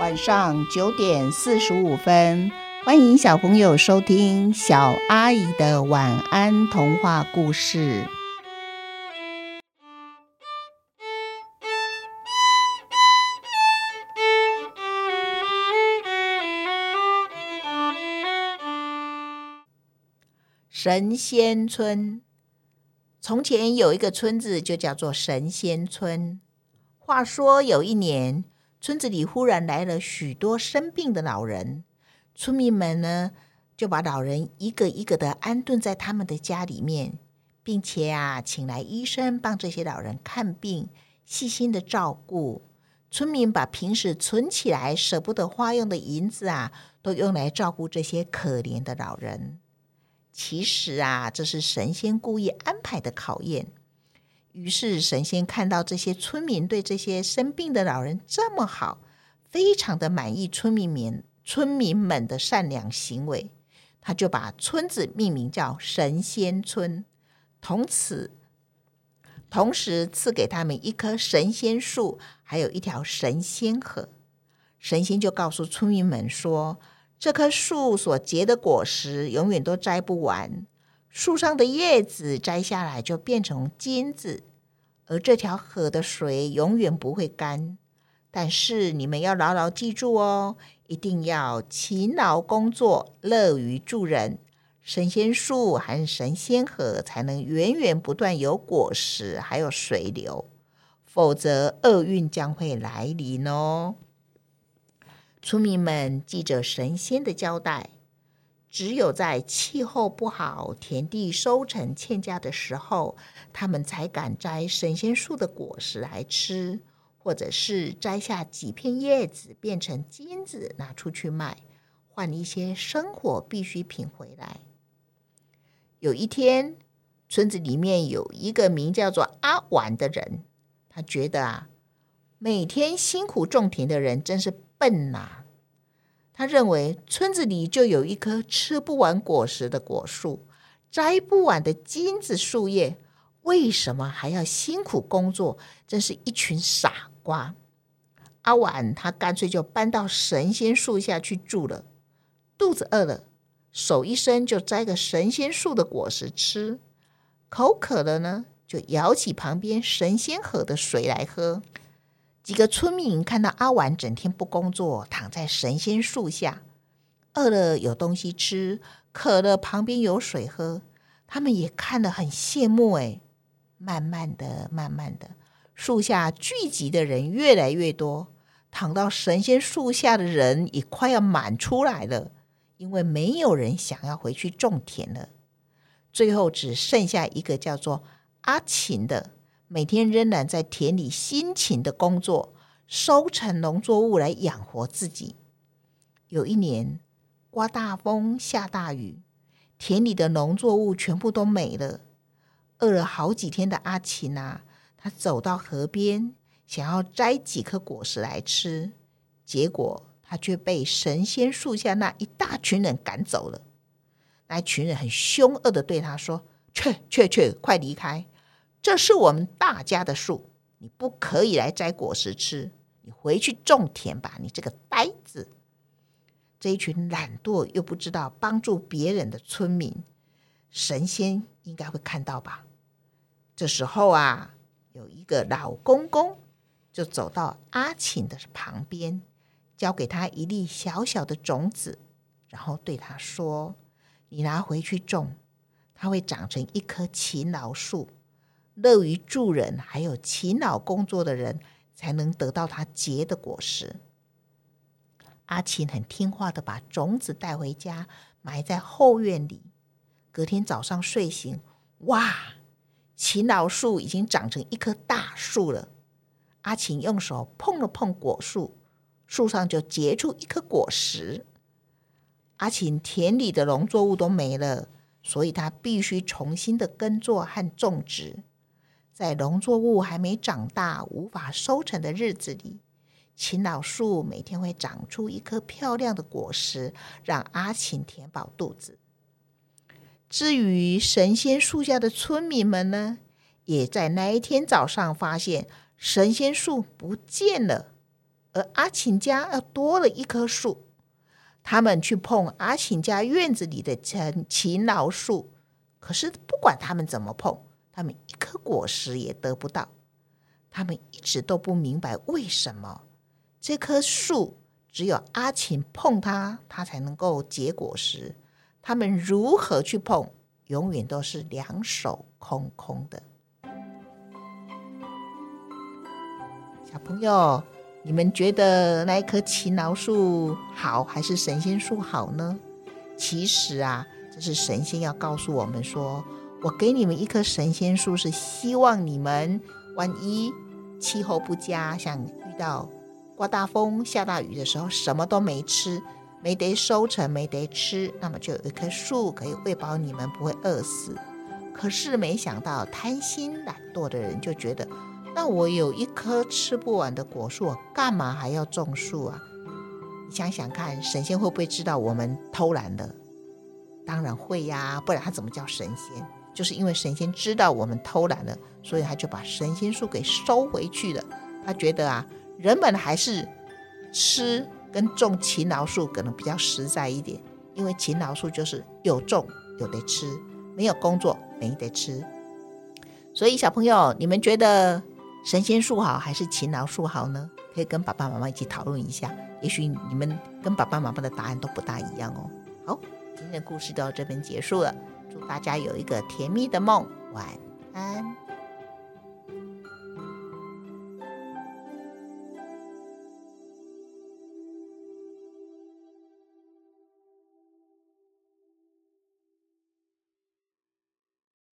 晚上九点四十五分，欢迎小朋友收听小阿姨的晚安童话故事。神仙村，从前有一个村子，就叫做神仙村。话说有一年。村子里忽然来了许多生病的老人，村民们呢就把老人一个一个的安顿在他们的家里面，并且啊，请来医生帮这些老人看病，细心的照顾。村民把平时存起来舍不得花用的银子啊，都用来照顾这些可怜的老人。其实啊，这是神仙故意安排的考验。于是神仙看到这些村民对这些生病的老人这么好，非常的满意村民们村民们的善良行为，他就把村子命名叫神仙村，从此同时赐给他们一棵神仙树，还有一条神仙河。神仙就告诉村民们说，这棵树所结的果实永远都摘不完。树上的叶子摘下来就变成金子，而这条河的水永远不会干。但是你们要牢牢记住哦，一定要勤劳工作，乐于助人，神仙树还是神仙河才能源源不断有果实，还有水流，否则厄运将会来临哦。村民们记着神仙的交代。只有在气候不好、田地收成欠佳的时候，他们才敢摘神仙树的果实来吃，或者是摘下几片叶子变成金子拿出去卖，换一些生活必需品回来。有一天，村子里面有一个名叫做阿婉的人，他觉得啊，每天辛苦种田的人真是笨呐。他认为村子里就有一棵吃不完果实的果树，摘不完的金子树叶，为什么还要辛苦工作？真是一群傻瓜！阿婉他干脆就搬到神仙树下去住了。肚子饿了，手一伸就摘个神仙树的果实吃；口渴了呢，就舀起旁边神仙河的水来喝。几个村民看到阿婉整天不工作，躺在神仙树下，饿了有东西吃，渴了旁边有水喝，他们也看得很羡慕。哎，慢慢的、慢慢的，树下聚集的人越来越多，躺到神仙树下的人也快要满出来了，因为没有人想要回去种田了。最后只剩下一个叫做阿琴的。每天仍然在田里辛勤的工作，收成农作物来养活自己。有一年刮大风下大雨，田里的农作物全部都没了。饿了好几天的阿琴啊，他走到河边，想要摘几颗果实来吃，结果他却被神仙树下那一大群人赶走了。那群人很凶恶的对他说：“去去去，快离开！”这是我们大家的树，你不可以来摘果实吃。你回去种田吧，你这个呆子！这一群懒惰又不知道帮助别人的村民，神仙应该会看到吧？这时候啊，有一个老公公就走到阿琴的旁边，交给他一粒小小的种子，然后对他说：“你拿回去种，它会长成一棵勤劳树。”乐于助人，还有勤劳工作的人，才能得到他结的果实。阿琴很听话的把种子带回家，埋在后院里。隔天早上睡醒，哇，勤劳树已经长成一棵大树了。阿琴用手碰了碰果树，树上就结出一颗果实。阿琴田里的农作物都没了，所以他必须重新的耕作和种植。在农作物还没长大、无法收成的日子里，勤劳树每天会长出一颗漂亮的果实，让阿琴填饱肚子。至于神仙树下的村民们呢，也在那一天早上发现神仙树不见了。而阿琴家要多了一棵树。他们去碰阿琴家院子里的陈勤劳树，可是不管他们怎么碰，他们一果实也得不到。他们一直都不明白为什么这棵树只有阿琴碰它，它才能够结果实。他们如何去碰，永远都是两手空空的。小朋友。你们觉得那一棵勤劳树好，还是神仙树好呢？其实啊，这是神仙要告诉我们说：我给你们一棵神仙树，是希望你们万一气候不佳，像遇到刮大风、下大雨的时候，什么都没吃，没得收成，没得吃，那么就有一棵树可以喂饱你们，不会饿死。可是没想到贪心懒惰的人就觉得。那我有一棵吃不完的果树，干嘛还要种树啊？你想想看，神仙会不会知道我们偷懒的？当然会呀，不然他怎么叫神仙？就是因为神仙知道我们偷懒了，所以他就把神仙树给收回去了。他觉得啊，人们还是吃跟种勤劳树可能比较实在一点，因为勤劳树就是有种有得吃，没有工作没得吃。所以小朋友，你们觉得？神仙树好还是勤劳树好呢？可以跟爸爸妈妈一起讨论一下。也许你们跟爸爸妈妈的答案都不大一样哦。好，今天的故事到这边结束了。祝大家有一个甜蜜的梦，晚安。